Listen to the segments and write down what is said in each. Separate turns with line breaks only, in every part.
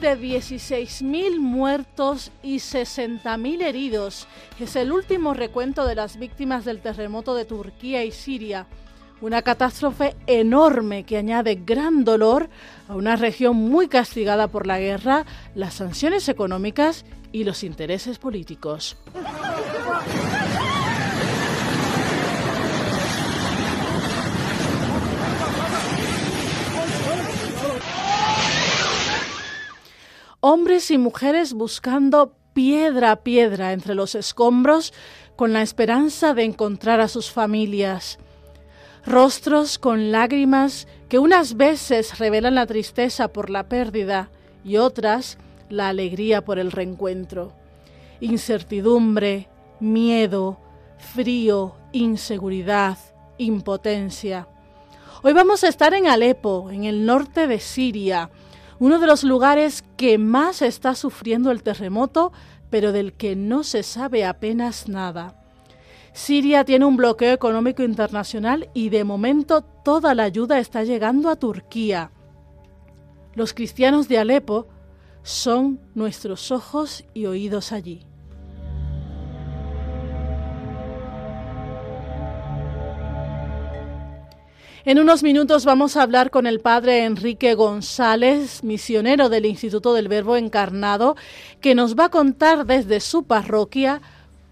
De 16.000 muertos y 60.000 heridos es el último recuento de las víctimas del terremoto de Turquía y Siria. Una catástrofe enorme que añade gran dolor a una región muy castigada por la guerra, las sanciones económicas y los intereses políticos. Hombres y mujeres buscando piedra a piedra entre los escombros con la esperanza de encontrar a sus familias. Rostros con lágrimas que unas veces revelan la tristeza por la pérdida y otras la alegría por el reencuentro. Incertidumbre, miedo, frío, inseguridad, impotencia. Hoy vamos a estar en Alepo, en el norte de Siria, uno de los lugares que más está sufriendo el terremoto, pero del que no se sabe apenas nada. Siria tiene un bloqueo económico internacional y de momento toda la ayuda está llegando a Turquía. Los cristianos de Alepo son nuestros ojos y oídos allí. En unos minutos vamos a hablar con el padre Enrique González, misionero del Instituto del Verbo Encarnado, que nos va a contar desde su parroquia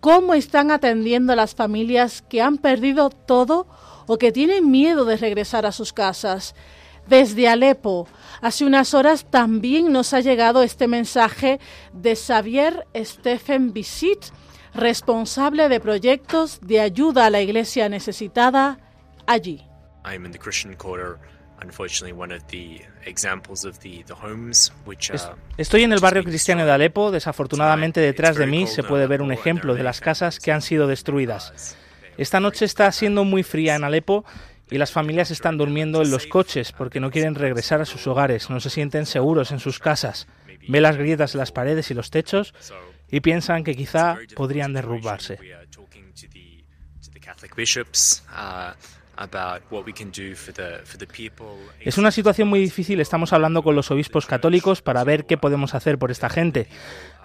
cómo están atendiendo a las familias que han perdido todo o que tienen miedo de regresar a sus casas. Desde Alepo, hace unas horas también nos ha llegado este mensaje de Xavier Stephen Bisit, responsable de proyectos de ayuda a la iglesia necesitada allí.
Estoy en el barrio cristiano de Alepo. Desafortunadamente, detrás de mí se puede ver un ejemplo de las casas que han sido destruidas. Esta noche está siendo muy fría en Alepo y las familias están durmiendo en los coches porque no quieren regresar a sus hogares, no se sienten seguros en sus casas. Ve las grietas en las paredes y los techos y piensan que quizá podrían derrumbarse. Es una situación muy difícil, estamos hablando con los obispos católicos para ver qué podemos hacer por esta gente.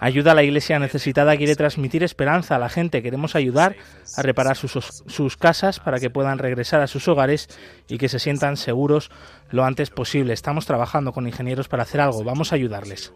Ayuda a la iglesia necesitada quiere transmitir esperanza a la gente, queremos ayudar a reparar sus, sus casas para que puedan regresar a sus hogares y que se sientan seguros lo antes posible. Estamos trabajando con ingenieros para hacer algo, vamos a ayudarles.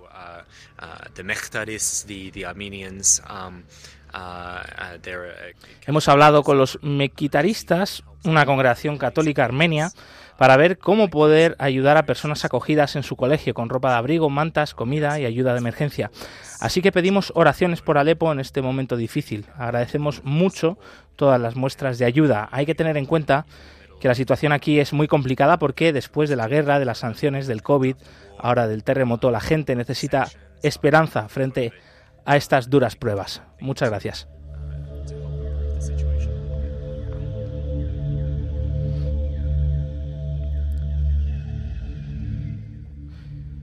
Hemos hablado con los mequitaristas, una congregación católica armenia, para ver cómo poder ayudar a personas acogidas en su colegio con ropa de abrigo, mantas, comida y ayuda de emergencia. Así que pedimos oraciones por Alepo en este momento difícil. Agradecemos mucho todas las muestras de ayuda. Hay que tener en cuenta que la situación aquí es muy complicada porque después de la guerra, de las sanciones, del COVID, ahora del terremoto, la gente necesita esperanza frente a estas duras pruebas. Muchas gracias.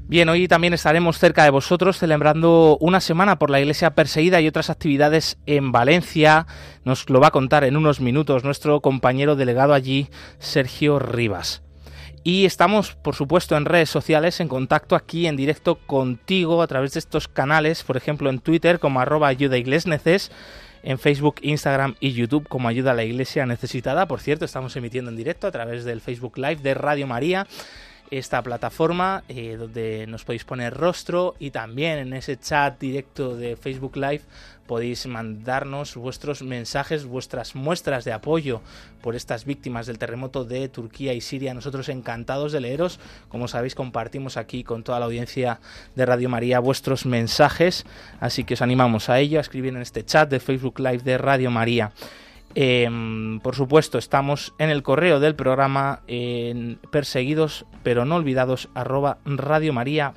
Bien, hoy también estaremos cerca de vosotros celebrando una semana por la Iglesia perseguida y otras actividades en Valencia. Nos lo va a contar en unos minutos nuestro compañero delegado allí, Sergio Rivas. Y estamos, por supuesto, en redes sociales, en contacto aquí en directo contigo a través de estos canales, por ejemplo en Twitter como arroba ayuda neces, en Facebook, Instagram y YouTube como ayuda a la iglesia necesitada. Por cierto, estamos emitiendo en directo a través del Facebook Live de Radio María esta plataforma eh, donde nos podéis poner rostro y también en ese chat directo de Facebook Live podéis mandarnos vuestros mensajes, vuestras muestras de apoyo por estas víctimas del terremoto de Turquía y Siria. Nosotros encantados de leeros. Como sabéis, compartimos aquí con toda la audiencia de Radio María vuestros mensajes, así que os animamos a ello, a escribir en este chat de Facebook Live de Radio María. Em, por supuesto, estamos en el correo del programa en perseguidos pero no olvidados arroba radiomaria.es.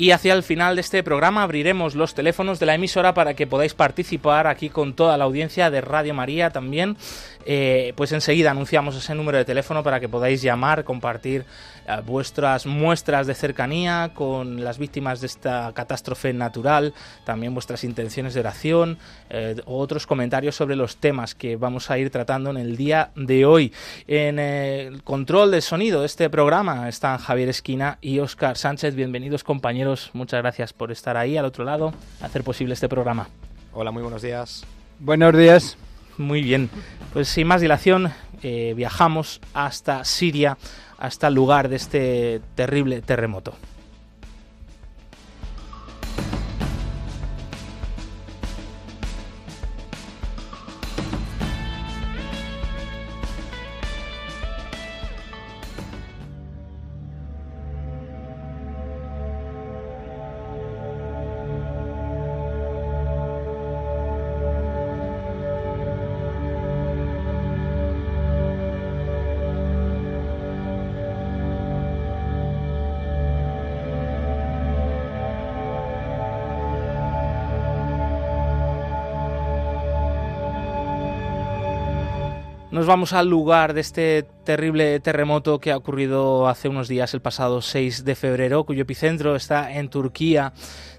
Y hacia el final de este programa abriremos los teléfonos de la emisora para que podáis participar aquí con toda la audiencia de Radio María también. Eh, pues enseguida anunciamos ese número de teléfono para que podáis llamar, compartir eh, vuestras muestras de cercanía con las víctimas de esta catástrofe natural, también vuestras intenciones de oración eh, otros comentarios sobre los temas que vamos a ir tratando en el día de hoy. En el control del sonido de este programa están Javier Esquina y Óscar Sánchez. Bienvenidos compañeros, muchas gracias por estar ahí al otro lado, hacer posible este programa.
Hola, muy buenos días.
Buenos días.
Muy bien, pues sin más dilación eh, viajamos hasta Siria, hasta el lugar de este terrible terremoto. Vamos al lugar de este terrible terremoto que ha ocurrido hace unos días, el pasado 6 de febrero, cuyo epicentro está en Turquía.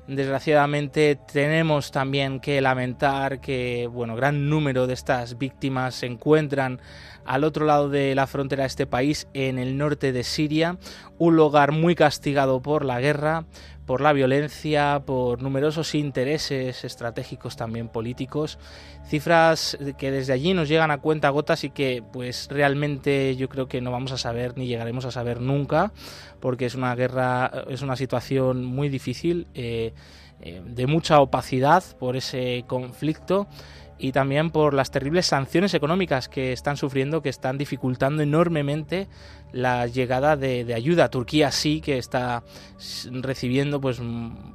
Desgraciadamente tenemos también que lamentar que, bueno, gran número de estas víctimas se encuentran al otro lado de la frontera de este país, en el norte de Siria, un lugar muy castigado por la guerra, por la violencia, por numerosos intereses estratégicos también políticos, cifras que desde allí nos llegan a cuenta gotas y que pues realmente yo creo que no vamos a saber ni llegaremos a saber nunca, porque es una guerra, es una situación muy difícil, eh, eh, de mucha opacidad por ese conflicto y también por las terribles sanciones económicas que están sufriendo, que están dificultando enormemente la llegada de, ayuda. Turquía sí que está recibiendo pues,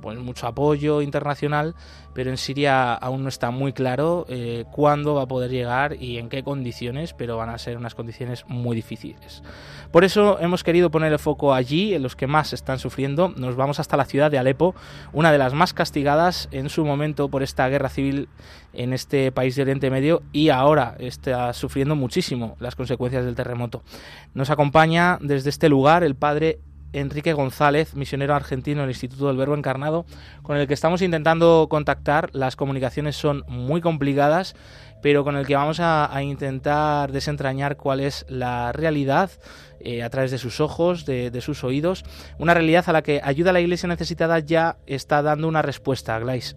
pues, mucho apoyo internacional, pero en Siria aún no está muy claro eh, cuándo va a poder llegar y en qué condiciones, pero van a ser unas condiciones muy difíciles. Por eso hemos querido poner el foco allí, en los que más están sufriendo. Nos vamos hasta la ciudad de Alepo, una de las más castigadas en su momento por esta guerra civil en este país de Oriente Medio y ahora está sufriendo muchísimo las consecuencias del terremoto. Nos acompaña desde este lugar el padre Enrique González, misionero argentino del Instituto del Verbo Encarnado, con el que estamos intentando contactar. Las comunicaciones son muy complicadas, pero con el que vamos a, intentar desentrañar cuál es la realidad eh, a través de sus ojos, de, sus oídos, una realidad a la que Ayuda a la Iglesia Necesitada ya está dando una respuesta, Glais.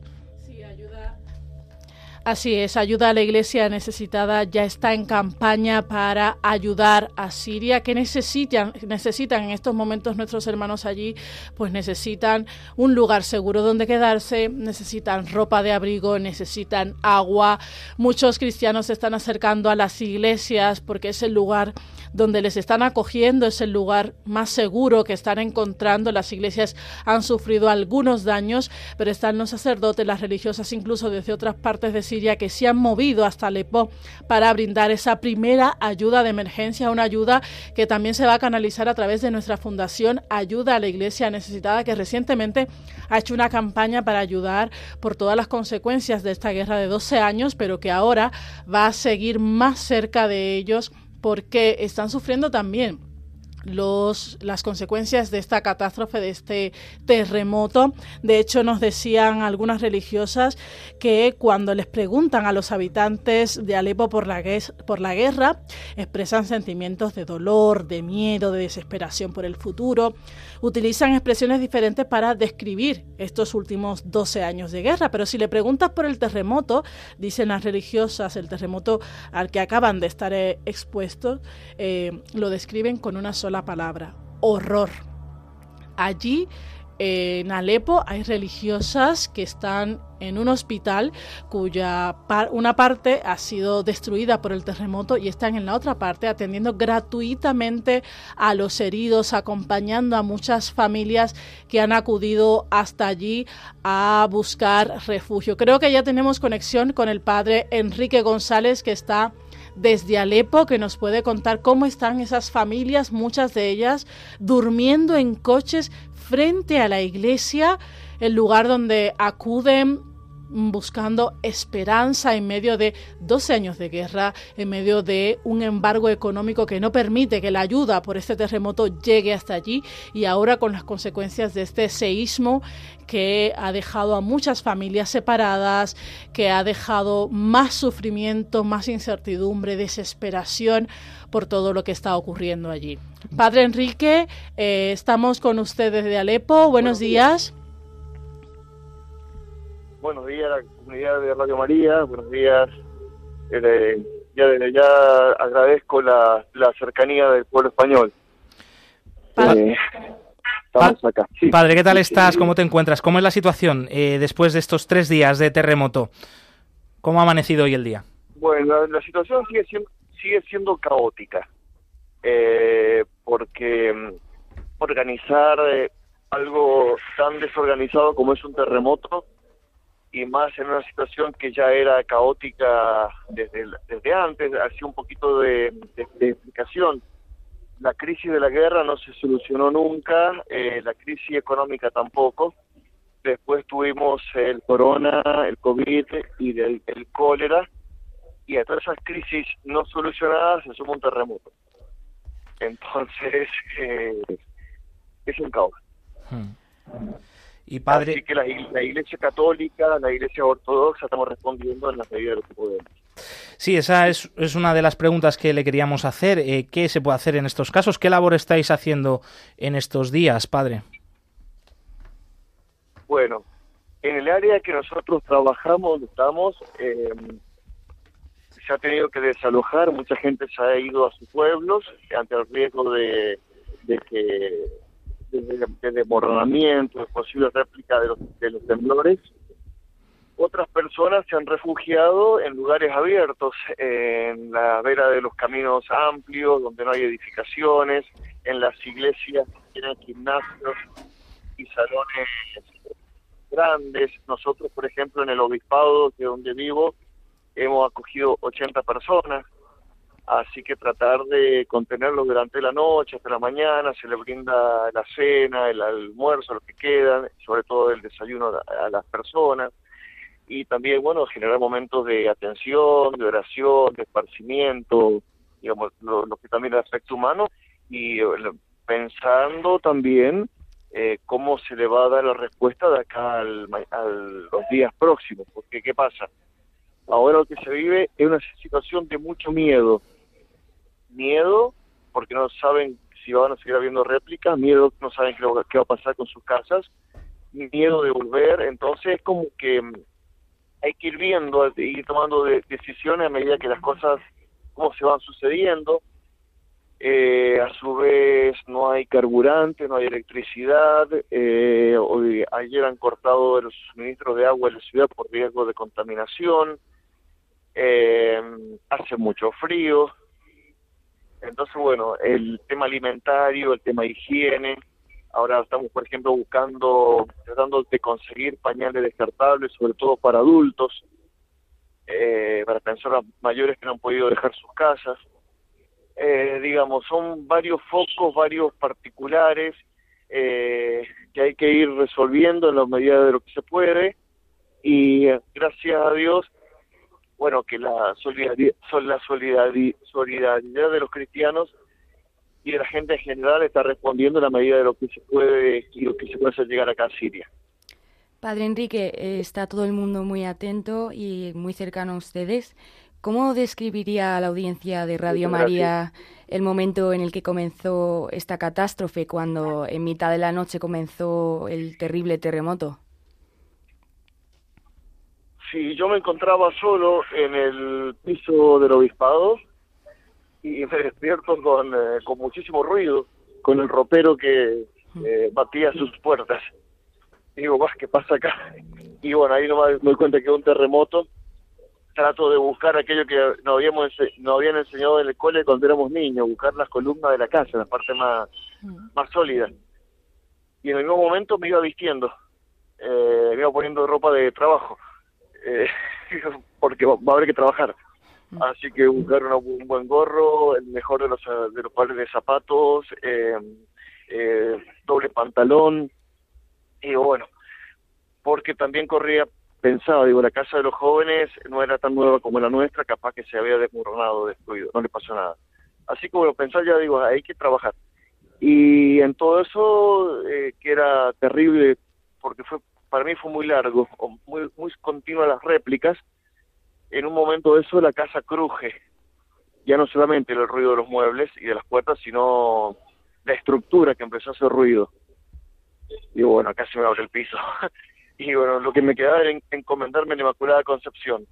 Así es, ayuda a la iglesia necesitada ya está en campaña para ayudar a Siria. ¿Qué necesitan, necesitan en estos momentos nuestros hermanos allí? Pues necesitan un lugar seguro donde quedarse, necesitan ropa de abrigo, necesitan agua. Muchos cristianos se están acercando a las iglesias porque es el lugar donde les están acogiendo, es el lugar más seguro que están encontrando. Las iglesias han sufrido algunos daños, pero están los sacerdotes, las religiosas, incluso desde otras partes de Siria, que se han movido hasta Alepo para brindar esa primera ayuda de emergencia, una ayuda que también se va a canalizar a través de nuestra fundación Ayuda a la Iglesia Necesitada, que recientemente ha hecho una campaña para ayudar por todas las consecuencias de esta guerra de 12 años, pero que ahora va a seguir más cerca de ellos porque están sufriendo también los, las consecuencias de esta catástrofe, de este terremoto. De hecho, nos decían algunas religiosas que cuando les preguntan a los habitantes de Alepo por la, por la guerra, expresan sentimientos de dolor, de miedo, de desesperación por el futuro. Utilizan expresiones diferentes para describir estos últimos 12 años de guerra. Pero si le preguntas por el terremoto, dicen las religiosas, el terremoto al que acaban de estar eh, expuestos, eh, lo describen con una sola la palabra, horror. Allí en Alepo hay religiosas que están en un hospital cuya una parte ha sido destruida por el terremoto y están en la otra parte atendiendo gratuitamente a los heridos, acompañando a muchas familias que han acudido hasta allí a buscar refugio. Creo que ya tenemos conexión con el padre Enrique González que está desde Alepo que nos puede contar cómo están esas familias, muchas de ellas durmiendo en coches frente a la iglesia, el lugar donde acuden buscando esperanza en medio de 12 años de guerra, en medio de un embargo económico que no permite que la ayuda por este terremoto llegue hasta allí y ahora con las consecuencias de este seísmo que ha dejado a muchas familias separadas, que ha dejado más sufrimiento, más incertidumbre, desesperación por todo lo que está ocurriendo allí. Padre Enrique, eh, estamos con ustedes de Alepo. Buenos, días
buenos días a la comunidad de Radio María, buenos días. Eh, ya desde ya agradezco la, cercanía del pueblo español.
Padre, estamos acá. Padre, ¿qué tal estás? ¿Cómo te encuentras? ¿Cómo es la situación eh, después de estos tres días de terremoto? ¿Cómo ha amanecido hoy el día?
Bueno, la, situación sigue siendo, sigue siendo caótica, eh, porque mm, organizar algo tan desorganizado como es un terremoto y más en una situación que ya era caótica desde, antes, hacía un poquito de, explicación. La crisis de la guerra no se solucionó nunca, eh, la crisis económica tampoco. Después tuvimos el corona, el COVID y el, cólera, y a todas esas crisis no solucionadas se suma un terremoto. Entonces, eh, es un caos. Hmm. Y padre... Así que la, Iglesia Católica, la Iglesia Ortodoxa estamos respondiendo en la medida de lo que podemos.
Sí, esa es, es, una de las preguntas que le queríamos hacer. Eh, ¿Qué se puede hacer en estos casos? ¿Qué labor estáis haciendo en estos días, padre?
Bueno, en el área que nosotros trabajamos, estamos, eh, se ha tenido que desalojar, mucha gente se ha ido a sus pueblos ante el riesgo de que de, de desmoronamiento, de posible réplica de los, de los temblores. Otras personas se han refugiado en lugares abiertos, en la vera de los caminos amplios, donde no hay edificaciones, en las iglesias que tienen gimnasios y salones grandes. Nosotros, por ejemplo, en el obispado de donde vivo, hemos acogido 80 personas así que tratar de contenerlo durante la noche hasta la mañana, se le brinda la cena, el almuerzo, lo que quedan, sobre todo el desayuno a las personas, y también, bueno, generar momentos de atención, de oración, de esparcimiento, digamos, lo, que también es aspecto humano, y eh, pensando también eh, cómo se le va a dar la respuesta de acá al, a los días próximos, porque ¿qué pasa? Ahora lo que se vive es una situación de mucho miedo, miedo porque no saben si van a seguir habiendo réplicas, miedo no saben qué, qué va a pasar con sus casas, miedo de volver, entonces es como que mm, hay que ir viendo ir tomando decisiones a medida que las cosas, cómo se van sucediendo. Eh, a su vez no hay carburante, no hay electricidad. Eh, hoy, ayer han cortado los suministros de agua en la ciudad por riesgo de contaminación. Eh, hace mucho frío. Entonces, bueno, el tema alimentario, el tema higiene, ahora estamos, por ejemplo, buscando, tratando de conseguir pañales descartables, sobre todo para adultos, eh, para personas mayores que no han podido dejar sus casas. Eh, digamos, son varios focos, varios particulares eh, que hay que ir resolviendo en la medida de lo que se puede y gracias a Dios bueno, que la solidaridad, la solidaridad, de los cristianos y la gente en general está respondiendo en la medida de lo que se puede y lo que se puede hacer llegar acá a Siria.
Padre Enrique, eh, está todo el mundo muy atento y muy cercano a ustedes. ¿Cómo describiría a la audiencia de Radio María el momento en el que comenzó esta catástrofe, cuando en mitad de la noche comenzó el terrible terremoto?
Sí, yo me encontraba solo en el piso del obispado y me despierto con, eh, con muchísimo ruido, con el ropero que eh, batía sus puertas. Y digo, ¿qué pasa acá? Y bueno, ahí nomás me doy cuenta que un terremoto trato de buscar aquello que nos, habíamos, nos habían enseñado en el cole cuando éramos niños, buscar las columnas de la casa, la parte más, mm. más sólida. Y en el mismo momento me iba vistiendo, eh, me iba poniendo ropa de trabajo, eh, porque va, a haber que trabajar. Así que buscar un buen gorro, el mejor de los, de los pares de zapatos, eh, eh, doble pantalón, y bueno, porque también corría pensaba, digo, la casa de los jóvenes no era tan nueva como la nuestra, capaz que se había desmoronado, destruido, no le pasó nada. Así que bueno, pensar ya, digo, hay que trabajar. Y en todo eso, eh, que era terrible, porque fue para mí fue muy largo, muy, muy continua las réplicas, en un momento de eso la casa cruje, ya no solamente el ruido de los muebles y de las puertas, sino la estructura que empezó a hacer ruido. Digo, bueno, se me abre el piso. y bueno, lo que me quedaba era encomendarme la Inmaculada Concepción.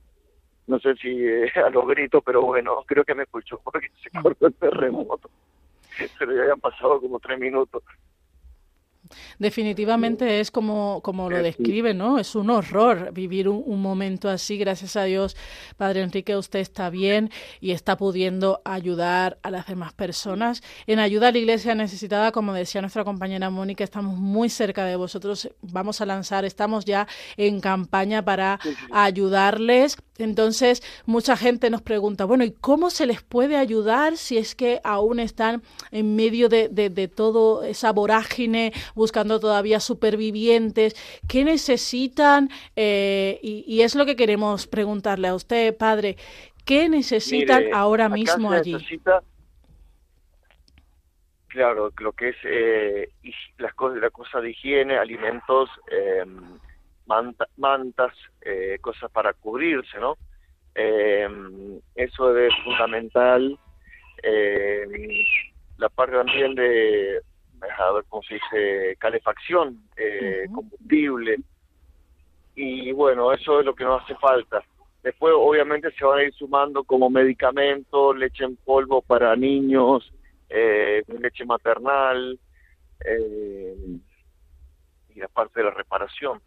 No sé si eh, a los gritos, pero bueno, creo que me escuchó porque se cortó el terremoto. Pero ya habían pasado como tres minutos.
Definitivamente es como, como lo describe, ¿no? Es un horror vivir un, momento así. Gracias a Dios, Padre Enrique, usted está bien y está pudiendo ayudar a las demás personas. En ayuda a la iglesia necesitada, como decía nuestra compañera Mónica, estamos muy cerca de vosotros. Vamos a lanzar, estamos ya en campaña para ayudarles. Entonces, mucha gente nos pregunta, bueno, ¿y cómo se les puede ayudar si es que aún están en medio de, de, de todo esa vorágine buscando todavía supervivientes. ¿Qué necesitan? Eh, y, es lo que queremos preguntarle a usted, padre. ¿Qué necesitan ahora mismo allí?
claro, lo que es eh, las cosas, la cosa de higiene, alimentos, em, mantas, eh, cosas para cubrirse, ¿no? Em, eso es fundamental. Em, la parte también de cómo se dice, calefacción, eh, combustible. Y bueno, eso es lo que nos hace falta. Después, obviamente, se van a ir sumando como medicamentos, leche en polvo para niños, eh, leche maternal, eh, y la parte de la reparación.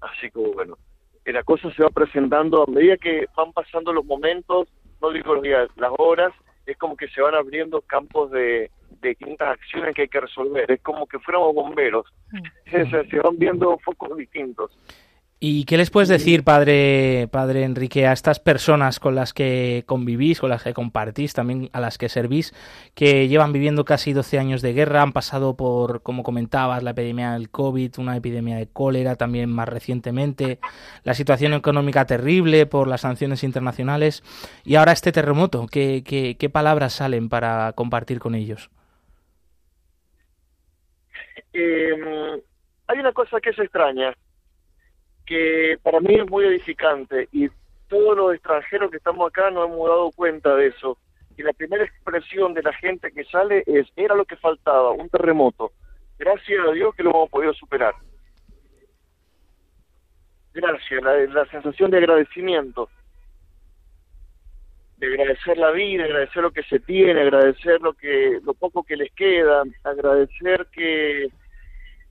Así que bueno, la cosa se va presentando a medida que van pasando los momentos, no digo los días, las horas, es como que se van abriendo campos de, de distintas acciones que hay que resolver. Es como que fuéramos bomberos. Mm. se van viendo focos distintos.
¿Y qué les puedes decir, padre, padre Enrique, a estas personas con las que convivís, con las que compartís, también a las que servís, que llevan viviendo casi 12 años de guerra, han pasado por, como comentabas, la epidemia del COVID, una epidemia de cólera también más recientemente, la situación económica terrible por las sanciones internacionales y ahora este terremoto? ¿Qué, qué, qué palabras salen para compartir con ellos?
Eh, hay una cosa que es extraña, que para mí es muy edificante y todos los extranjeros que estamos acá nos hemos dado cuenta de eso. Y la primera expresión de la gente que sale es, era lo que faltaba, un terremoto. Gracias a Dios que lo hemos podido superar. Gracias, la, la sensación de agradecimiento de agradecer la vida, agradecer lo que se tiene, agradecer lo que lo poco que les queda, agradecer que,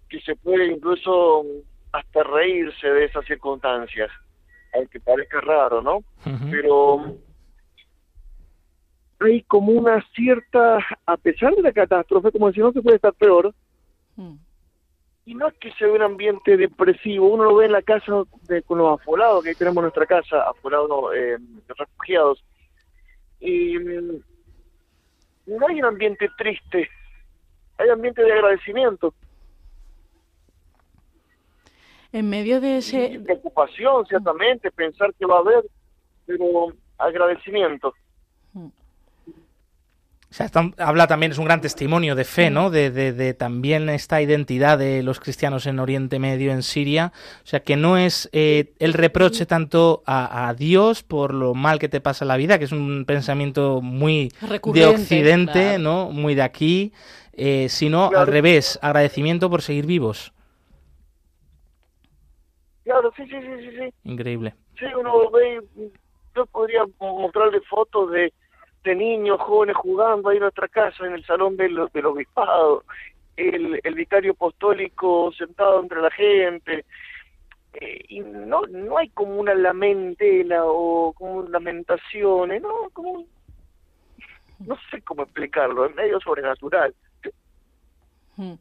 que se puede incluso hasta reírse de esas circunstancias, aunque parezca raro, ¿no? Pero hay como una cierta, a pesar de la catástrofe, como decía, no se puede estar peor, mm. y no es que sea un ambiente depresivo, uno lo ve en la casa de, con los afolados, que ahí tenemos nuestra casa, afolados, eh, refugiados, y mm, no hay un ambiente triste, hay ambiente de agradecimiento.
En medio de ese...
preocupación, ciertamente, pensar que va a haber, pero agradecimiento.
Sea, habla también, es un gran testimonio de fe, ¿no? De, de, también esta identidad de los cristianos en Oriente Medio, en Siria. O sea, que no es eh, el reproche tanto a, Dios por lo mal que te pasa en la vida, que es un pensamiento muy de Occidente, ¿no? Muy de aquí, eh, sino al revés, agradecimiento por seguir vivos.
Claro, sí, sí, sí, sí.
Increíble.
Sí, uno ve, yo podría mostrarle fotos de de niños jóvenes jugando ahí en nuestra casa, en el salón del, del obispado, el, el vicario apostólico sentado entre la gente, eh, y no no hay como una lamentela o como lamentaciones, no, como no sé cómo explicarlo, es medio sobrenatural.
Hmm.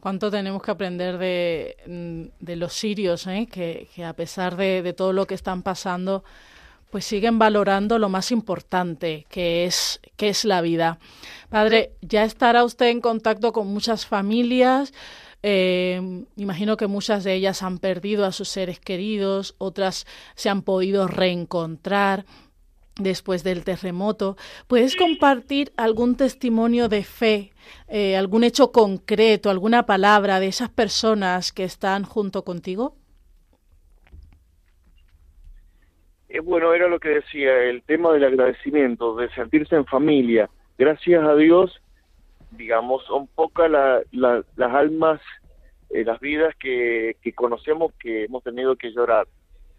¿Cuánto tenemos que aprender de, de los sirios, eh? que, que a pesar de, de todo lo que están pasando, pues siguen valorando lo más importante, que es, que es la vida. Padre, ya estará usted en contacto con muchas familias. Eh, imagino que muchas de ellas han perdido a sus seres queridos, otras se han podido reencontrar después del terremoto. ¿Puedes compartir algún testimonio de fe, eh, algún hecho concreto, alguna palabra de esas personas que están junto contigo?
Eh, bueno, era lo que decía, el tema del agradecimiento, de sentirse en familia. Gracias a Dios, digamos, son pocas las almas, eh, las vidas que, conocemos que hemos tenido que llorar.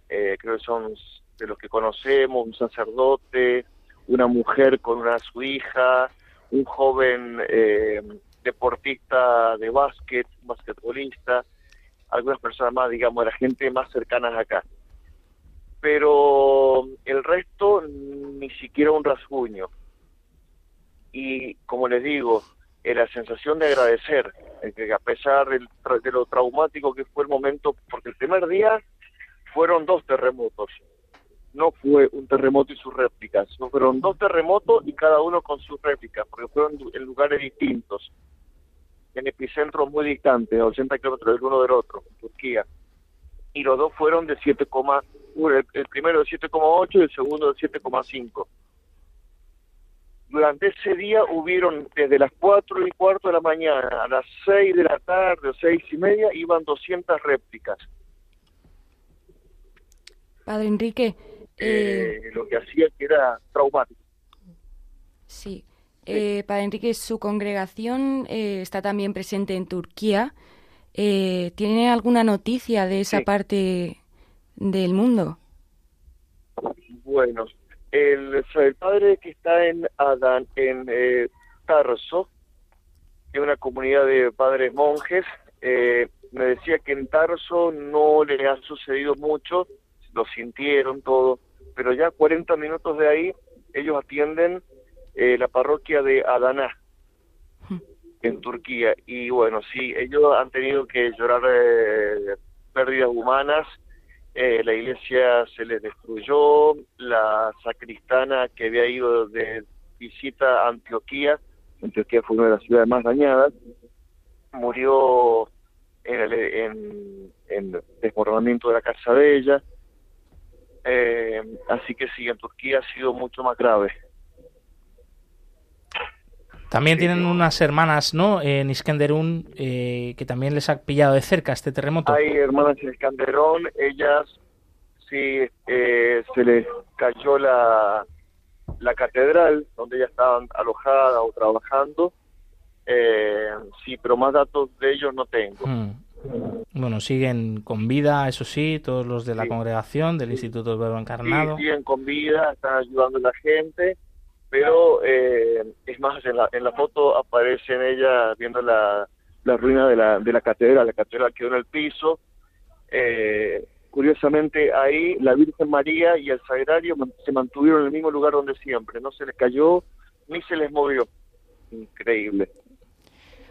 Eh, creo que son de los que conocemos, un sacerdote, una mujer con una su hija, un joven deportista de básquet, basquetbolista, algunas personas más, digamos, la gente más cercanas acá pero el resto ni siquiera un rasguño. Y como les digo, la sensación de agradecer, que a pesar de lo traumático que fue el momento, porque el primer día fueron dos terremotos, no fue un terremoto y sus réplicas, no fueron dos terremotos y cada uno con sus réplicas, porque fueron en lugares distintos, en epicentros muy distantes, a 80 kilómetros del uno del otro, en Turquía. Y los dos fueron de 7, el, primero de 7,8 y el segundo de 7,5. Durante ese día hubieron desde las 4 y cuarto de la mañana a las 6 de la tarde o 6 y media, iban 200 réplicas.
Padre Enrique.
Eh, eh, lo que hacía que era traumático.
Sí. Eh, Padre Enrique, su congregación eh, está también presente en Turquía. ¿Tiene alguna noticia de esa parte del mundo?
Bueno, el, el padre que está en Adán, en eh, Tarso, es una comunidad de padres monjes, eh, me decía que en Tarso no le ha sucedido mucho, lo sintieron todo, pero ya 40 minutos de ahí ellos atienden eh, la parroquia de Adana hmm. En Turquía. Y bueno sí ellos han tenido que llorar pérdidas humanas. Eh, la iglesia se les destruyó, la sacristana que había ido de visita a Antioquía, Antioquía fue una de las ciudades más dañadas, murió en, el, desmoronamiento de la casa de ella, eh, así que sí, en Turquía ha sido mucho más grave.
También tienen unas hermanas, ¿no? En Iskenderun, eh, que también les ha pillado de cerca este terremoto.
Hay hermanas en Iskenderun, ellas sí eh, se les cayó la, la catedral donde ellas estaban alojadas o trabajando. Eh, sí, pero más datos de ellos no tengo. Hmm.
Bueno, siguen con vida, eso sí, todos los de la congregación, del Instituto del Verbo Encarnado.
Sí, siguen con vida, están ayudando a la gente pero eh, es más, en la, en la foto aparece ella viendo la, la ruina de la, de la catedral, la catedral quedó en el piso. Eh, curiosamente ahí la Virgen María y el Sagrario se mantuvieron en el mismo lugar donde siempre, no se les cayó ni se les movió. Increíble.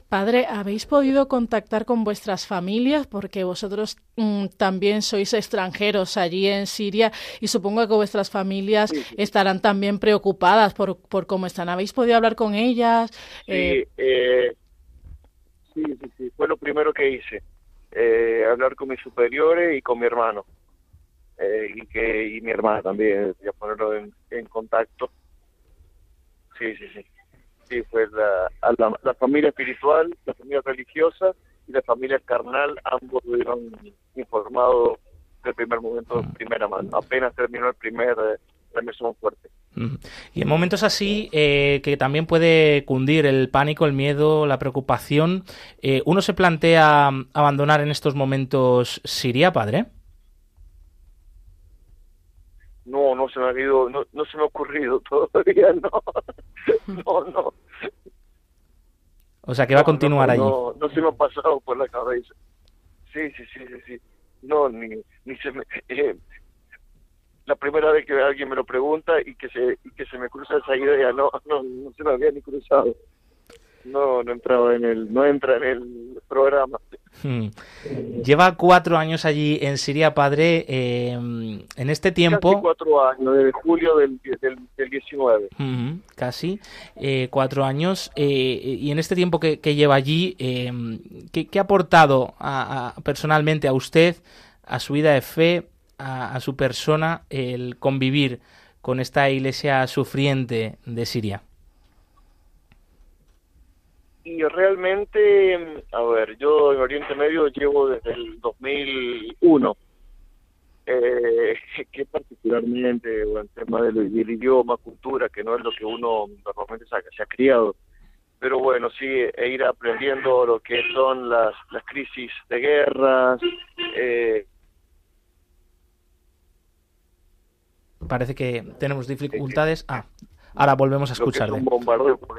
Padre, ¿habéis podido contactar con vuestras familias? Porque vosotros mm, también sois extranjeros allí en Siria y supongo que vuestras familias estarán también preocupadas por, por cómo están. ¿Habéis podido hablar con ellas?
Sí, eh, eh, sí, sí, fue lo primero que hice. Eh, hablar con mis superiores y con mi hermano. y que y mi hermana también, voy a ponerlo en, en contacto. Sí, sí, sí. Sí, fue la, la, familia espiritual, la familia religiosa y la familia carnal, ambos hubieron informado del primer momento, de primera mano. Apenas terminó el primer remesón fuerte.
Y en momentos así, eh, que también puede cundir el pánico, el miedo, la preocupación, eh, ¿uno se plantea abandonar en estos momentos Siria, padre?
No, no se me ha ido, no, no se me ha ocurrido todavía, no. No, no.
O sea, que va a continuar allí.
No, no se me ha pasado por la cabeza. Sí, sí, sí, sí, sí. No, ni, ni se me... Eh, la primera vez que alguien me lo pregunta y que se, y que se me cruza esa idea, no, no, no se me había ni cruzado. No, no entraba en el, no entra en el programa.
Hmm. Lleva cuatro años allí en Siria, padre. Eh, en este tiempo.
Casi cuatro años, desde julio del, del, 19.
casi eh, cuatro años. Eh, y en este tiempo que, lleva allí, ¿qué, ha aportado personalmente a usted, a su vida de fe, a su persona, el convivir con esta iglesia sufriente de Siria?
Y realmente, a ver, yo en Oriente Medio llevo desde el 2001, eh, que particularmente en tema del, idioma, cultura, que no es lo que uno normalmente se ha criado, pero bueno, sí, e ir aprendiendo lo que son las, las crisis de guerras. Eh,
Parece que tenemos dificultades. Ah, ahora volvemos a escuchar.
Un bombardeo por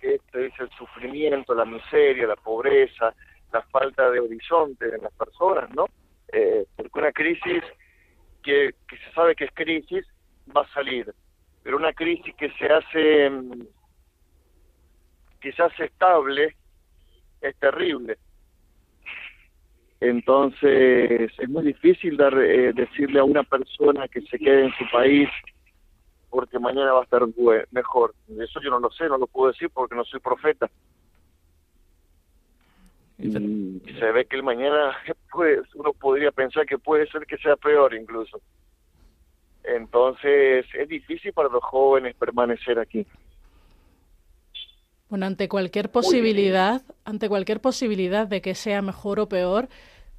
que esto es el sufrimiento, la miseria, la pobreza, la falta de horizonte en las personas, ¿no? Eh, porque una crisis que, se sabe que es crisis va a salir, pero una crisis que se hace que se hace estable es terrible. Entonces es muy difícil dar, eh, decirle a una persona que se quede en su país porque mañana va a estar mejor. Eso yo no lo sé, no lo puedo decir porque no soy profeta. Y se ve que el mañana pues uno podría pensar que puede ser que sea peor incluso. Entonces es difícil para los jóvenes permanecer aquí.
Bueno, ante cualquier posibilidad, ante cualquier posibilidad de que sea mejor o peor,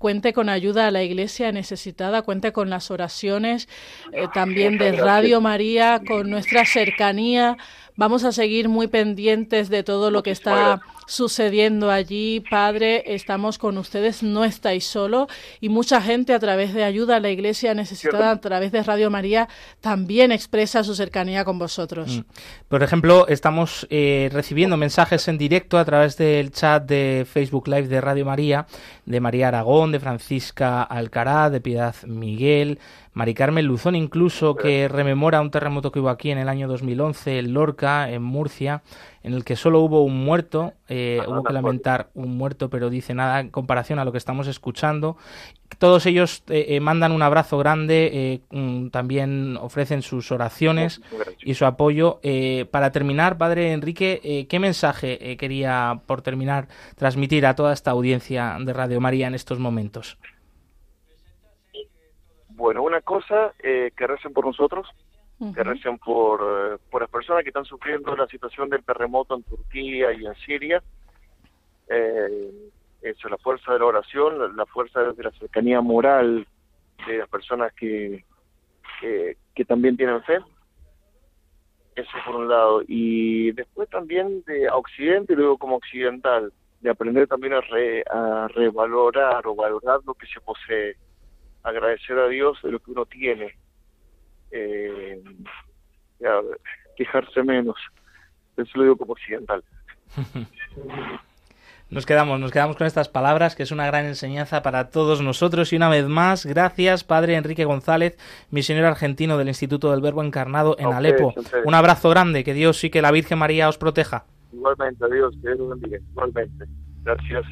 cuente con ayuda a la iglesia necesitada, cuente con las oraciones eh, también de Radio María, con nuestra cercanía. Vamos a seguir muy pendientes de todo lo que está sucediendo allí. Padre, estamos con ustedes, no estáis solo y mucha gente a través de ayuda a la iglesia necesitada, a través de Radio María, también expresa su cercanía con vosotros. Mm.
Por ejemplo, estamos eh, recibiendo mensajes en directo a través del chat de Facebook Live de Radio María, de María Aragón, de Francisca Alcaraz, de Piedad Miguel, Mari Carmen Luzón incluso, que rememora un terremoto que hubo aquí en el año 2011 en Lorca, en Murcia, en el que solo hubo un muerto, eh, hubo que lamentar un muerto, pero dice nada en comparación a lo que estamos escuchando. Todos ellos eh, eh, mandan un abrazo grande, mm, también ofrecen sus oraciones y su apoyo. para terminar, Padre Enrique, ¿qué mensaje quería, por terminar, transmitir a toda esta audiencia de Radio María en estos momentos?
Bueno, una cosa, que recen por nosotros, que recen por, eh, por las personas que están sufriendo la situación del terremoto en Turquía y en Siria. Eh, eso, la fuerza de la oración, la fuerza de la cercanía moral de las personas que, que, también tienen fe. Eso por un lado. Y después también de Occidente luego como occidental, de aprender también a, a revalorar o valorar lo que se posee, agradecer a Dios de lo que uno tiene eh, quejarse menos. Eso lo digo como occidental.
Nos quedamos, nos quedamos con estas palabras, que es una gran enseñanza para todos nosotros. Y una vez más, gracias, Padre Enrique González, misionero argentino del Instituto del Verbo Encarnado en Alepo. Un abrazo grande, que Dios y que la Virgen María os proteja.
Igualmente, Dios, que Dios bendiga. Igualmente. Gracias.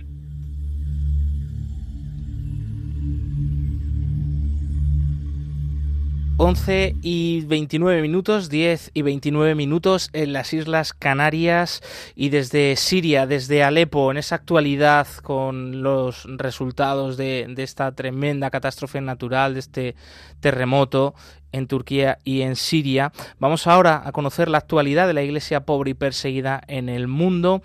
11 y 29 minutos, 10 y 29 minutos en las Islas Canarias y desde Siria, desde Alepo, en esa actualidad con los resultados de, esta tremenda catástrofe natural, de este terremoto, en Turquía y en Siria. Vamos ahora a conocer la actualidad de la Iglesia pobre y perseguida en el mundo.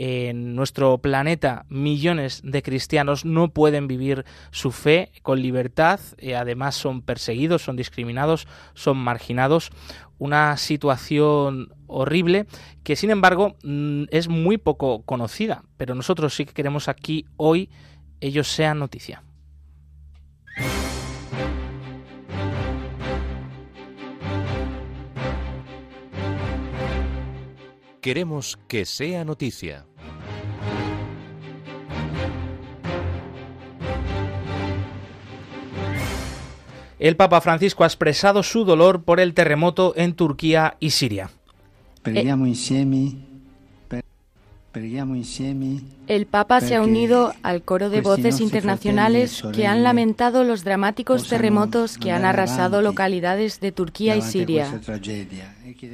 En nuestro planeta millones de cristianos no pueden vivir su fe con libertad, eh, además son perseguidos, son discriminados, son marginados. Una situación horrible que sin embargo mm, es muy poco conocida, pero nosotros sí que queremos aquí hoy ellos sean noticia.
Queremos que sea noticia.
El Papa Francisco ha expresado su dolor por el terremoto en Turquía y Siria.
El Papa se ha unido al coro de voces internacionales que han lamentado los dramáticos terremotos que han arrasado localidades de Turquía y Siria.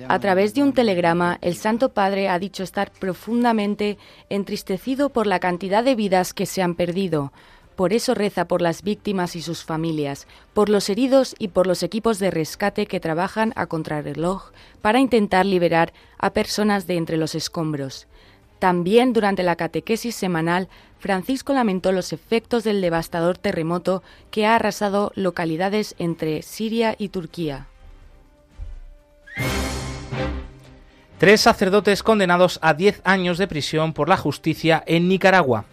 A través de un telegrama, el Santo Padre ha dicho estar profundamente entristecido por la cantidad de vidas que se han perdido. Por eso reza por las víctimas y sus familias, por los heridos y por los equipos de rescate que trabajan a contrarreloj para intentar liberar a personas de entre los escombros. También durante la catequesis semanal, Francisco lamentó los efectos del devastador terremoto que ha arrasado localidades entre Siria y Turquía.
Tres sacerdotes condenados a 10 años de prisión por la justicia en Nicaragua.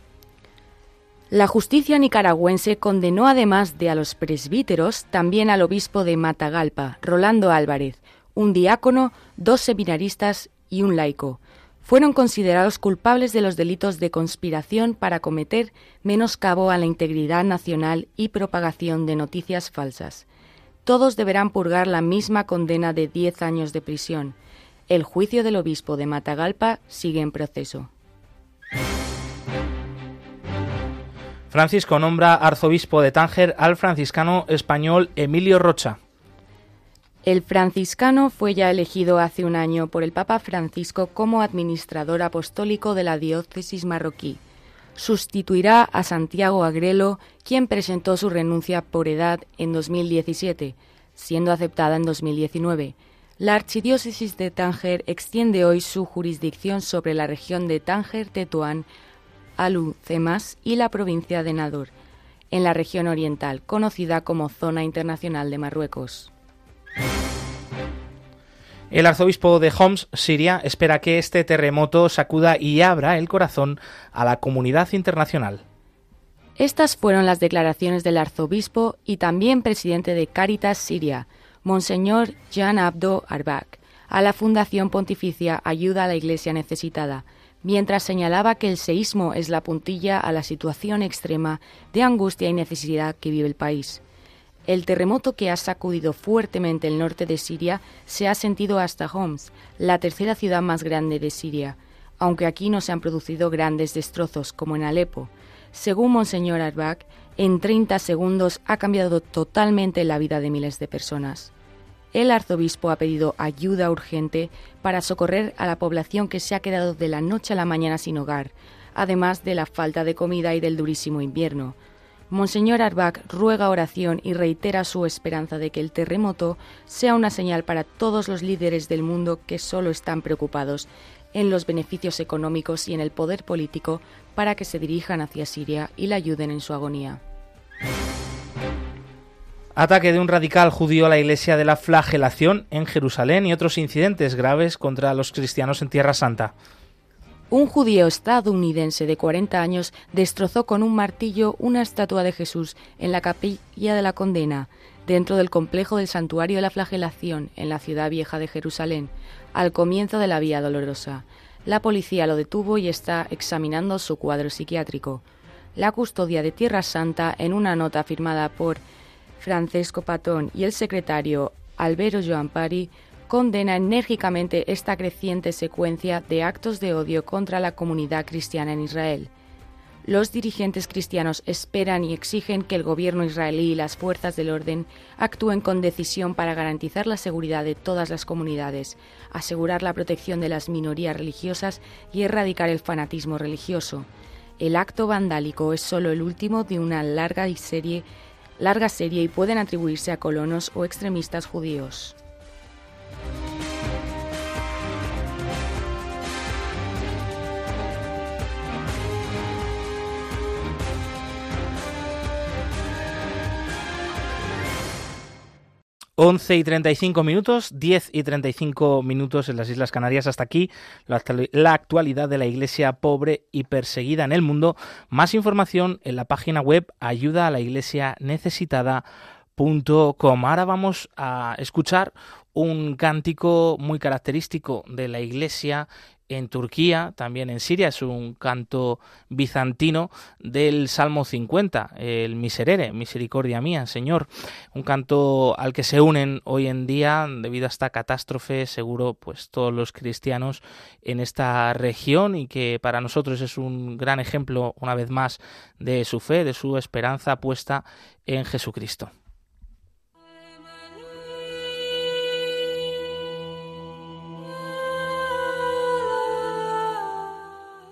La justicia nicaragüense condenó además de a los presbíteros también al obispo de Matagalpa, Rolando Álvarez, un diácono, dos seminaristas y un laico. Fueron considerados culpables de los delitos de conspiración para cometer menoscabo a la integridad nacional y propagación de noticias falsas. Todos deberán purgar la misma condena de 10 años de prisión. El juicio del obispo de Matagalpa sigue en proceso.
Francisco nombra arzobispo de Tánger al franciscano español Emilio Rocha.
El franciscano fue ya elegido hace un año por el Papa Francisco como administrador apostólico de la diócesis marroquí. Sustituirá a Santiago Agrelo, quien presentó su renuncia por edad en 2017, siendo aceptada en 2019. La archidiócesis de Tánger extiende hoy su jurisdicción sobre la región de Tánger-Tetuán, Alu-Cemas y la provincia de Nador, en la región oriental, conocida como Zona Internacional de Marruecos.
El arzobispo de Homs, Siria, espera que este terremoto sacuda y abra el corazón a la comunidad internacional.
Estas fueron las declaraciones del arzobispo y también presidente de Caritas Siria, Monseñor Jan Abdo Arbak, a la Fundación Pontificia Ayuda a la Iglesia Necesitada, mientras señalaba que el seísmo es la puntilla a la situación extrema de angustia y necesidad que vive el país. El terremoto que ha sacudido fuertemente el norte de Siria se ha sentido hasta Homs, la tercera ciudad más grande de Siria, aunque aquí no se han producido grandes destrozos como en Alepo. Según Monseñor Arbak, en 30 segundos ha cambiado totalmente la vida de miles de personas. El arzobispo ha pedido ayuda urgente para socorrer a la población que se ha quedado de la noche a la mañana sin hogar, además de la falta de comida y del durísimo invierno. Monseñor Arbak ruega oración y reitera su esperanza de que el terremoto sea una señal para todos los líderes del mundo que solo están preocupados en los beneficios económicos y en el poder político para que se dirijan hacia Siria y la ayuden en su agonía.
Ataque de un radical judío a la iglesia de la flagelación en Jerusalén y otros incidentes graves contra los cristianos en Tierra Santa.
Un judío estadounidense de 40 años destrozó con un martillo una estatua de Jesús en la capilla de la condena, dentro del complejo del santuario de la flagelación en la ciudad vieja de Jerusalén, al comienzo de la Vía Dolorosa. La policía lo detuvo y está examinando su cuadro psiquiátrico. La custodia de Tierra Santa, en una nota firmada por Francesco Patón y el secretario Albero Joan Pari, condena enérgicamente esta creciente secuencia de actos de odio contra la comunidad cristiana en Israel. Los dirigentes cristianos esperan y exigen que el gobierno israelí y las fuerzas del orden actúen con decisión para garantizar la seguridad de todas las comunidades, asegurar la protección de las minorías religiosas y erradicar el fanatismo religioso. El acto vandálico es solo el último de una larga serie y pueden atribuirse a colonos o extremistas judíos.
11 y 35 minutos, 10 y 35 minutos en las Islas Canarias. Hasta aquí la, actualidad de la Iglesia pobre y perseguida en el mundo. Más información en la página web ayuda a la iglesia necesitada.com. Ahora vamos a escuchar un cántico muy característico de la Iglesia en Turquía, también en Siria, es un canto bizantino del Salmo 50, el Miserere, misericordia mía, Señor, un canto al que se unen hoy en día debido a esta catástrofe, seguro, pues todos los cristianos en esta región y que para nosotros es un gran ejemplo, una vez más, de su fe, de su esperanza puesta en Jesucristo.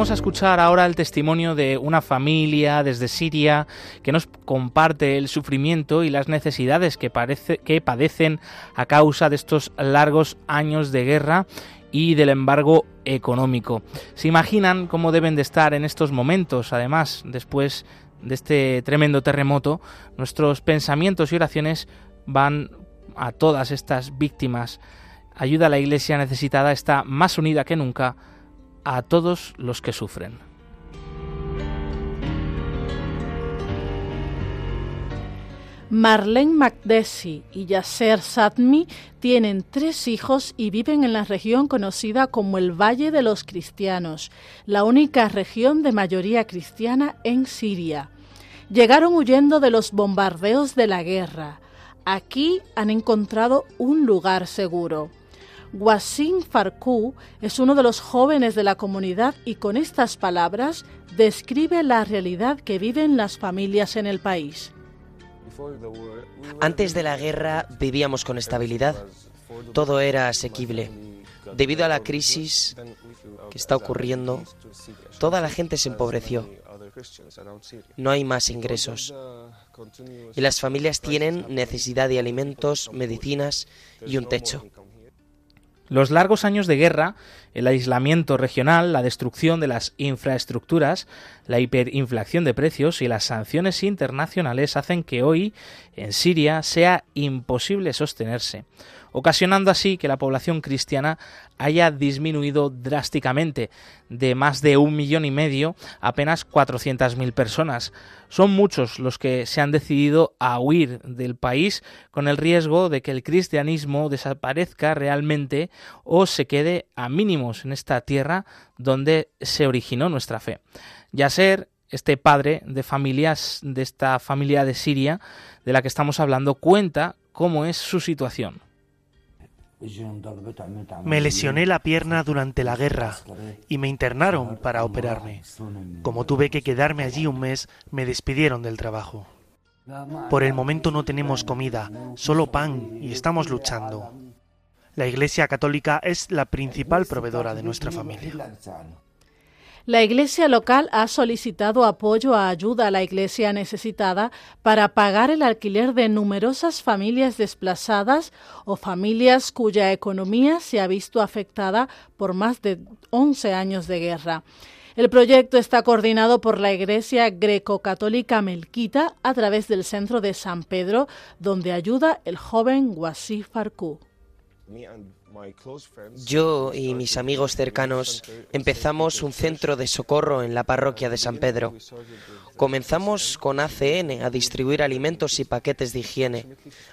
Vamos a escuchar ahora el testimonio de una familia desde Siria que nos comparte el sufrimiento y las necesidades que, que padecen a causa de estos largos años de guerra y del embargo económico. ¿Se imaginan cómo deben de estar en estos momentos, además, después de este tremendo terremoto? Nuestros pensamientos y oraciones van a todas estas víctimas. Ayuda a la Iglesia necesitada está más unida que nunca a todos los que sufren.
Marlene McDessie y Yasser Sadmi tienen tres hijos y viven en la región conocida como el Valle de los Cristianos, la única región de mayoría cristiana en Siria. Llegaron huyendo de los bombardeos de la guerra. Aquí han encontrado un lugar seguro. Wasim Farkou es uno de los jóvenes de la comunidad y con estas palabras describe la realidad que viven las familias en el país.
Antes de la guerra vivíamos con estabilidad. Todo era asequible. Debido a la crisis que está ocurriendo, toda la gente se empobreció. No hay más ingresos. Y las familias tienen necesidad de alimentos, medicinas y un techo.
Los largos años de guerra, el aislamiento regional, la destrucción de las infraestructuras, la hiperinflación de precios y las sanciones internacionales hacen que hoy en Siria sea imposible sostenerse. Ocasionando así que la población cristiana haya disminuido drásticamente de más de un millón y medio a apenas 400.000 personas. Son muchos los que se han decidido a huir del país con el riesgo de que el cristianismo desaparezca realmente o se quede a mínimos en esta tierra donde se originó nuestra fe. Yasser, este padre de familias de esta familia de Siria de la que estamos hablando, cuenta cómo es su situación.
Me lesioné la pierna durante la guerra y me internaron para operarme. Como tuve que quedarme allí un mes, me despidieron del trabajo. Por el momento no tenemos comida, solo pan y estamos luchando. La Iglesia Católica es la principal proveedora de nuestra familia.
La Iglesia local ha solicitado apoyo a ayuda a la Iglesia necesitada para pagar el alquiler de numerosas familias desplazadas o familias cuya economía se ha visto afectada por más de 11 años de guerra. El proyecto está coordinado por la Iglesia Greco-Católica Melquita a través del Centro de San Pedro, donde ayuda el joven Wasif Farku.
Yo y mis amigos cercanos empezamos un centro de socorro en la parroquia de San Pedro. Comenzamos con ACN a distribuir alimentos y paquetes de higiene.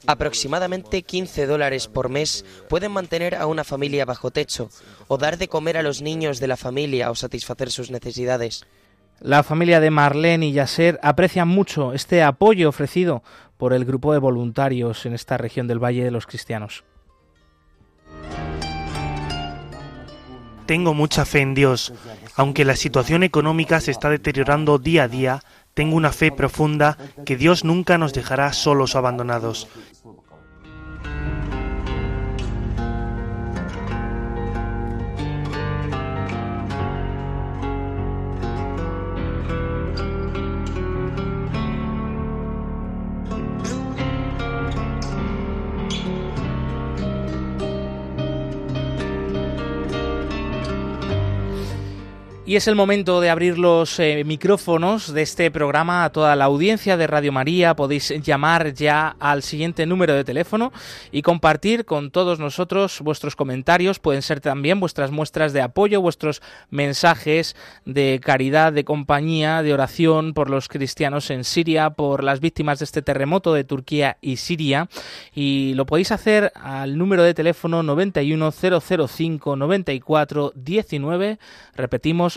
Aproximadamente 15 dólares por mes pueden mantener a una familia bajo techo o dar de comer a los niños de la familia o satisfacer sus necesidades.
La familia de Marlene y Yasser aprecian mucho este apoyo ofrecido por el grupo de voluntarios en esta región del Valle de los Cristianos.
Tengo mucha fe en Dios. Aunque la situación económica se está deteriorando día a día, tengo una fe profunda que Dios nunca nos dejará solos o abandonados.
Y es el momento de abrir los eh, micrófonos de este programa a toda la audiencia de Radio María. Podéis llamar ya al siguiente número de teléfono y compartir con todos nosotros vuestros comentarios. Pueden ser también vuestras muestras de apoyo, vuestros mensajes de caridad, de compañía, de oración por los cristianos en Siria, por las víctimas de este terremoto de Turquía y Siria. Y lo podéis hacer al número de teléfono 91005 9419. Repetimos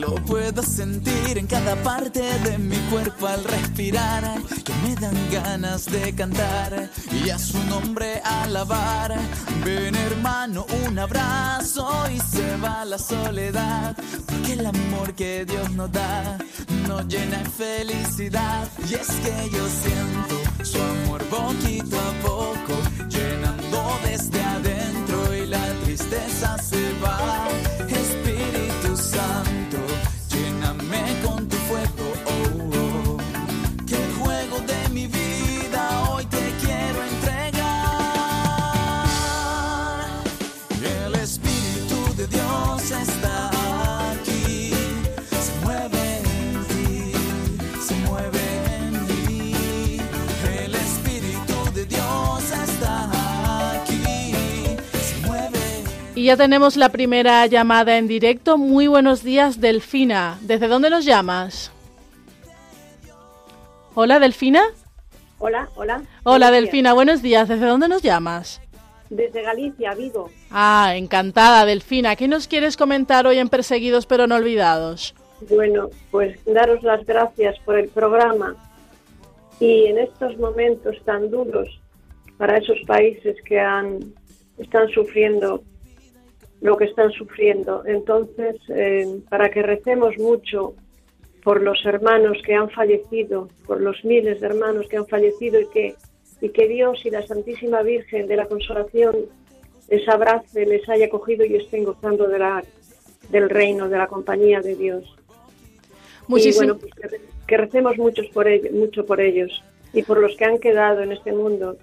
Lo puedo sentir en cada parte de mi cuerpo al respirar, que me dan ganas de cantar y a su nombre alabar. Ven hermano, un abrazo y se va la soledad, porque el amor que Dios nos da nos llena de felicidad. Y es que yo siento su amor poquito a poco, llenando desde adentro y la tristeza se va.
Y ya tenemos la primera llamada en directo. Muy buenos días, Delfina. ¿Desde dónde nos llamas? Hola, Delfina.
Hola, hola.
Hola,
días.
Delfina. Buenos días. ¿Desde dónde nos llamas?
Desde Galicia, Vigo.
Ah, encantada, Delfina. ¿Qué nos quieres comentar hoy en Perseguidos pero no olvidados?
Bueno, pues daros las gracias por el programa y en estos momentos tan duros para esos países que han están sufriendo lo que están sufriendo. Entonces, eh, para que recemos mucho por los hermanos que han fallecido, por los miles de hermanos que han fallecido y que, y que Dios y la Santísima Virgen de la Consolación les abrace, les haya cogido y estén gozando de la, del reino, de la compañía de Dios. Y bueno, pues que, recemos muchos por ellos, mucho por ellos y por los que han quedado en este mundo.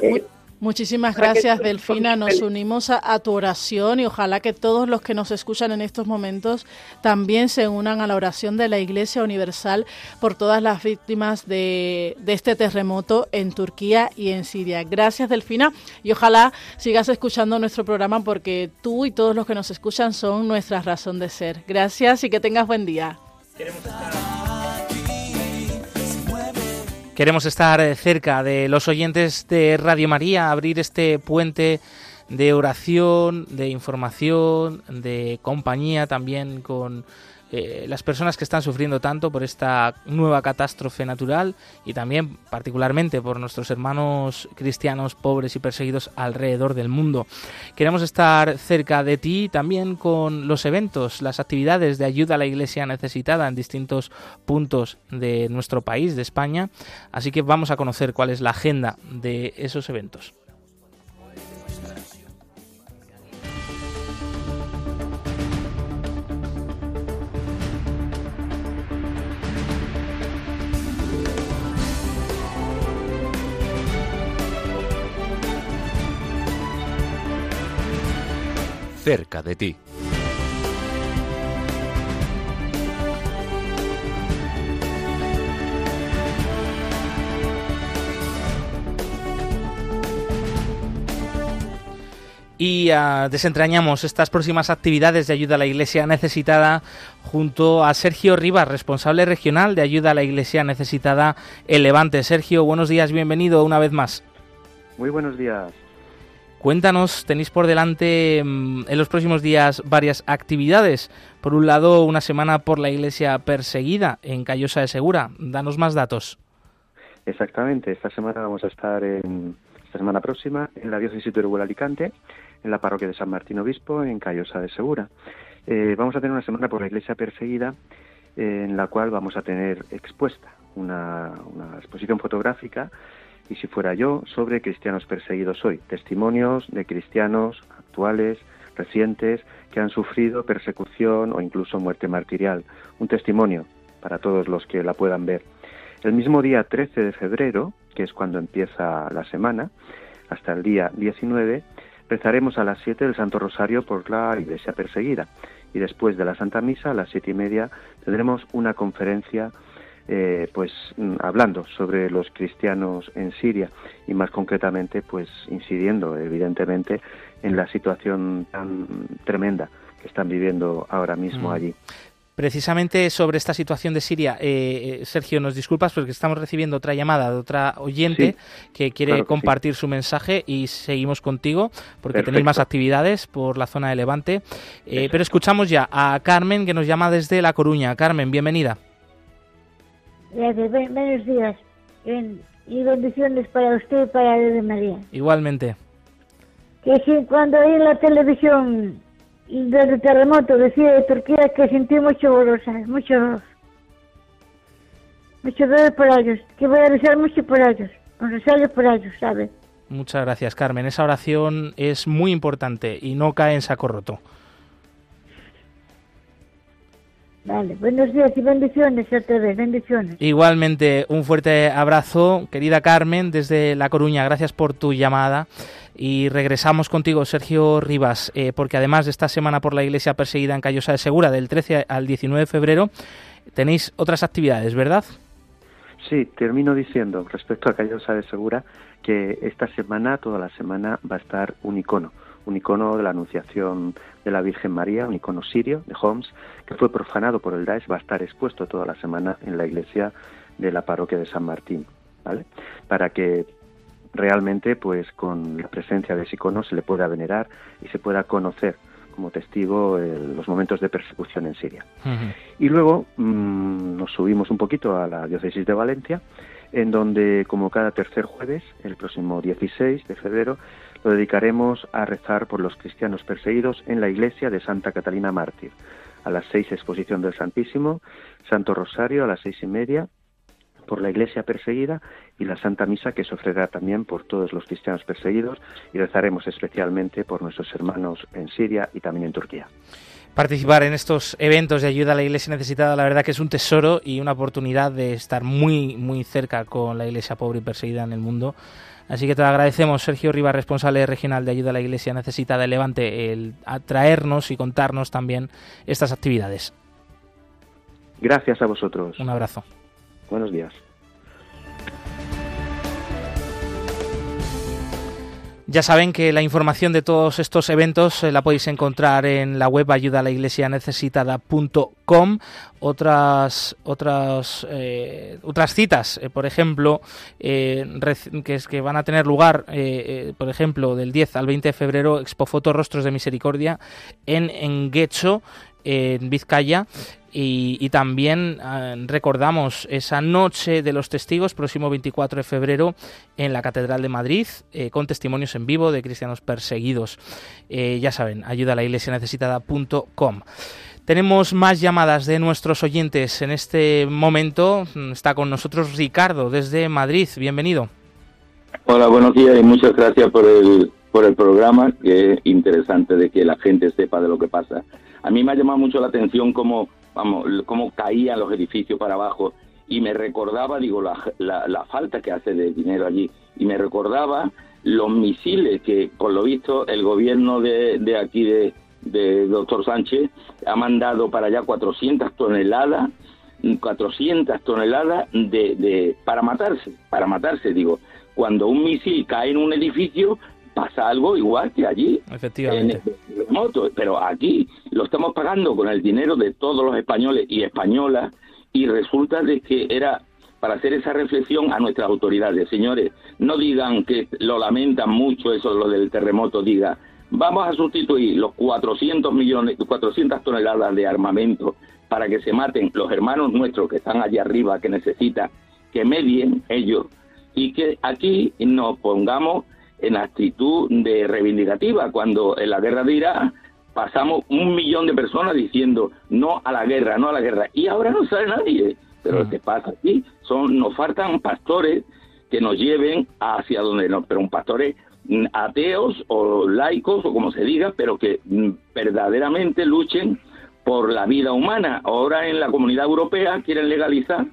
Eh, Muchísimas gracias, Delfina. Nos unimos a, tu oración y ojalá que todos los que nos escuchan en estos momentos también se unan a la oración de la Iglesia Universal por todas las víctimas de, de este terremoto en Turquía y en Siria. Gracias, Delfina, y ojalá sigas escuchando nuestro programa porque tú y todos los que nos escuchan son nuestra razón de ser. Gracias y que tengas buen día.
Queremos estar eh, cerca de los oyentes de Radio María, abrir este puente de oración, de información, de compañía también con eh, las personas que están sufriendo tanto por esta nueva catástrofe natural y también particularmente por nuestros hermanos cristianos pobres y perseguidos alrededor del mundo. Queremos estar cerca de ti también con los eventos, las actividades de ayuda a la iglesia necesitada en distintos puntos de nuestro país, de España. Así que vamos a conocer cuál es la agenda de esos eventos.
Cerca de ti.
y uh, desentrañamos estas próximas actividades de ayuda a la Iglesia necesitada junto a Sergio Rivas, responsable regional de ayuda a la Iglesia necesitada en Levante. Sergio, buenos días, bienvenido una vez más.
Muy buenos días.
Cuéntanos, tenéis por delante mm, en los próximos días varias actividades. Por un lado, una semana por la iglesia perseguida en Callosa de Segura. Danos más datos.
Exactamente, esta semana vamos a estar en, esta semana próxima en la diócesis de Uruguay Alicante, en la parroquia de San Martín Obispo, en Callosa de Segura. Eh, vamos a tener una semana por la iglesia perseguida en la cual vamos a tener expuesta una exposición fotográfica y si fuera yo, sobre cristianos perseguidos hoy, testimonios de cristianos actuales, recientes, que han sufrido persecución o incluso muerte martirial. Un testimonio para todos los que la puedan ver. El mismo día 13 de febrero, que es cuando empieza la semana, hasta el día 19, rezaremos a las 7 del Santo Rosario por la Iglesia perseguida. Y después de la Santa Misa, a las siete y media, tendremos una conferencia eh, pues mm, hablando sobre los cristianos en Siria y más concretamente pues incidiendo evidentemente en la situación tan tremenda que están viviendo ahora mismo mm. allí.
Precisamente sobre esta situación de Siria, eh, eh, Sergio, nos disculpas porque estamos recibiendo otra llamada de otra oyente que quiere compartir su mensaje y seguimos contigo porque tenéis más actividades por la zona de Levante. pero escuchamos ya a Carmen que nos llama desde La Coruña. Carmen, bienvenida.
Gracias, buenos días. y bendiciones para usted y para de María.
Igualmente.
Que si cuando en la televisión del terremoto decía de Turquía que sentí mucho dolor, Mucho Mucho dolor por ellos. Que voy a rezar mucho por ellos. Rosario por ellos, ¿sabe?
Muchas gracias, Carmen. Esa oración es muy importante y no cae en saco roto.
Vale, buenos días y bendiciones otra vez, bendiciones.
Igualmente, un fuerte abrazo, querida Carmen, desde La Coruña. Gracias por tu llamada. Y regresamos contigo, Sergio Rivas, eh, porque además de esta semana por la Iglesia perseguida en Callosa de Segura, del 13 al 19 de febrero, tenéis otras actividades, ¿verdad?
Sí, termino diciendo respecto a Callosa de Segura que esta semana, toda la semana, va a estar un icono un icono de la Anunciación de la Virgen María, un icono sirio de Homs, que fue profanado por el Daesh, va a estar expuesto toda la semana en la iglesia de la parroquia de San Martín, ¿vale? Para que realmente, pues con la presencia de ese icono se le pueda venerar y se pueda conocer como testigo los momentos de persecución en Siria. Y luego mm, nos subimos un poquito a la diócesis de Valencia, en donde, como cada tercer jueves, el próximo 16 de febrero, lo dedicaremos a rezar por los cristianos perseguidos en la iglesia de Santa Catalina Mártir. a las seis exposición del Santísimo, Santo Rosario a las seis y media por la iglesia perseguida y la Santa Misa que se ofrecerá también por todos los cristianos perseguidos y rezaremos especialmente por nuestros hermanos en Siria y también en Turquía.
Participar en estos eventos de ayuda a la iglesia necesitada, la verdad que es un tesoro y una oportunidad de estar muy, muy cerca con la iglesia pobre y perseguida en el mundo. Así que te agradecemos, Sergio Rivas, responsable regional de ayuda a la Iglesia Necesitada de Levante, el atraernos y contarnos también estas actividades.
Gracias a vosotros.
Un abrazo.
Buenos días.
Ya saben que la información de todos estos eventos eh, la podéis encontrar en la web ayudalaiglesianecesitada.com. Otras otras eh, otras citas, eh, por ejemplo, que es que van a tener lugar, por ejemplo, del 10 al 20 de febrero, Expo Foto Rostros de Misericordia en Enguecho, en Vizcaya. Y, también ah, recordamos esa noche de los testigos, próximo 24 de febrero, en la Catedral de Madrid, eh, con testimonios en vivo de cristianos perseguidos. Eh, ya saben, ayuda a la iglesia necesitada.com. Tenemos más llamadas de nuestros oyentes. En este momento está con nosotros Ricardo desde Madrid. Bienvenido.
Hola, buenos días y muchas gracias por el, por el programa, que es interesante de que la gente sepa de lo que pasa. A mí me ha llamado mucho la atención cómo vamos, cómo caían los edificios para abajo y me recordaba, digo, la, la, falta que hace de dinero allí y me recordaba los misiles que, por lo visto, el gobierno de, de aquí de, de doctor Sánchez ha mandado para allá 400 toneladas 400 toneladas de, de, para matarse, para matarse, digo. Cuando un misil cae en un edificio, pasa algo igual que allí.
Efectivamente.
En pero aquí lo estamos pagando con el dinero de todos los españoles y españolas y resulta de que era para hacer esa reflexión a nuestras autoridades. Señores, no digan que lo lamentan mucho eso lo del terremoto, diga, vamos a sustituir los 400 millones, 400 toneladas de armamento para que se maten los hermanos nuestros que están allá arriba, que necesitan que medien ellos y que aquí nos pongamos en actitud de reivindicativa, cuando en la guerra de Irak pasamos un millón de personas diciendo no a la guerra, no a la guerra, y ahora no sabe nadie. Pero lo que pasa aquí son, nos faltan pastores que nos lleven hacia donde no, pero un pastores mm, ateos o laicos o como se diga, pero que mm, verdaderamente luchen por la vida humana. Ahora en la comunidad europea quieren legalizar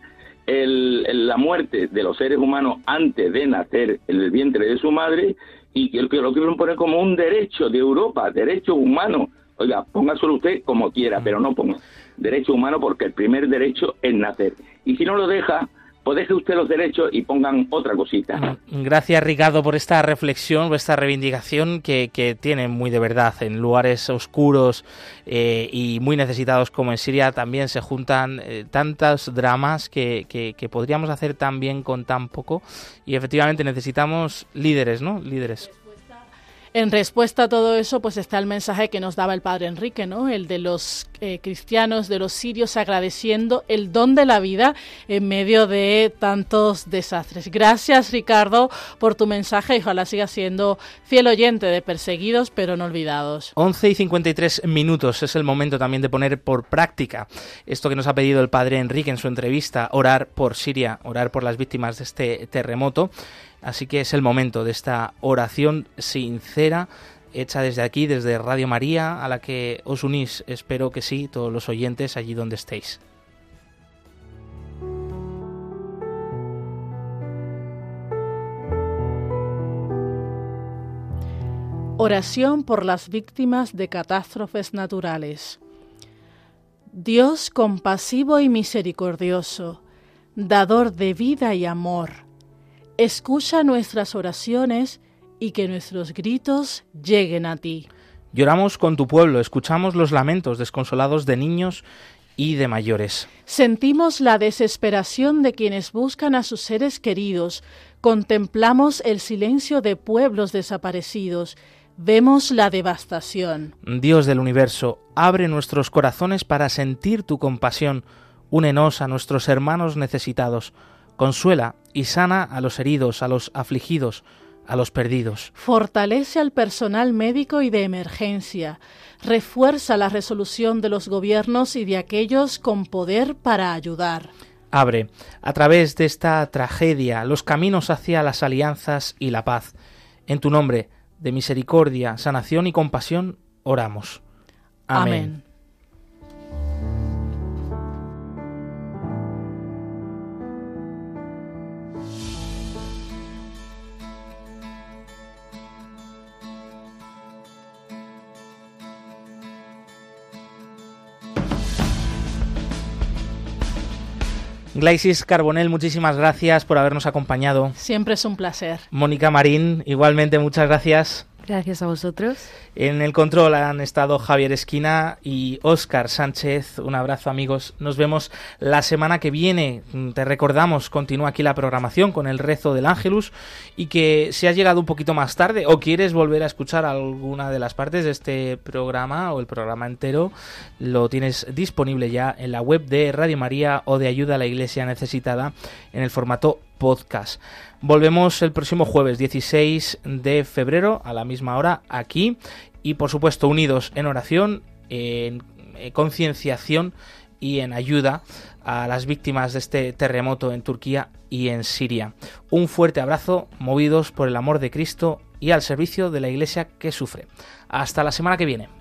el, la muerte de los seres humanos antes de nacer en el vientre de su madre y que, que lo quieren poner como un derecho de Europa, derecho humano. Oiga, póngaselo usted como quiera, pero no ponga derecho humano porque el primer derecho es nacer. Y si no lo deja, pues deje usted los derechos y pongan otra cosita.
Gracias Ricardo por esta reflexión, por esta reivindicación que, que tiene muy de verdad. En lugares oscuros eh, y muy necesitados como en Siria también se juntan eh, tantos dramas que, que, que podríamos hacer tan bien con tan poco y efectivamente necesitamos líderes, ¿no? Líderes.
En respuesta a todo eso, pues está el mensaje que nos daba el padre Enrique, ¿no? El de los eh, cristianos, de los sirios, agradeciendo el don de la vida en medio de tantos desastres. Gracias, Ricardo, por tu mensaje y ojalá sigas siendo fiel oyente de perseguidos pero no olvidados.
11 y 53 minutos es el momento también de poner por práctica esto que nos ha pedido el padre Enrique en su entrevista, orar por Siria, orar por las víctimas de este terremoto. Así que es el momento de esta oración sincera hecha desde aquí, desde Radio María, a la que os unís, espero que sí, todos los oyentes allí donde estéis.
Oración por las víctimas de catástrofes naturales. Dios compasivo y misericordioso, dador de vida y amor, Escucha nuestras oraciones y que nuestros gritos lleguen a ti.
Lloramos con tu pueblo, escuchamos los lamentos desconsolados de niños y de mayores.
Sentimos la desesperación de quienes buscan a sus seres queridos, contemplamos el silencio de pueblos desaparecidos, vemos la devastación.
Dios del universo, abre nuestros corazones para sentir tu compasión, únenos a nuestros hermanos necesitados, consuela y sana a los heridos, a los afligidos, a los perdidos.
Fortalece al personal médico y de emergencia. Refuerza la resolución de los gobiernos y de aquellos con poder para ayudar.
Abre, a través de esta tragedia, los caminos hacia las alianzas y la paz. En tu nombre, de misericordia, sanación y compasión, oramos. Amén. Glaisis Carbonel, muchísimas gracias por habernos acompañado.
Siempre es un placer.
Mónica Marín, igualmente muchas gracias.
Gracias a vosotros.
En el control han estado Javier Esquina y Óscar Sánchez. Un abrazo amigos. Nos vemos la semana que viene. Te recordamos, continúa aquí la programación con el rezo del Ángelus y que si has llegado un poquito más tarde o quieres volver a escuchar alguna de las partes de este programa o el programa entero, lo tienes disponible ya en la web de Radio María o de Ayuda a la Iglesia Necesitada en el formato podcast. Volvemos el próximo jueves 16 de febrero a la misma hora aquí y por supuesto unidos en oración, en concienciación y en ayuda a las víctimas de este terremoto en Turquía y en Siria. Un fuerte abrazo, movidos por el amor de Cristo y al servicio de la Iglesia que sufre. Hasta la semana que viene.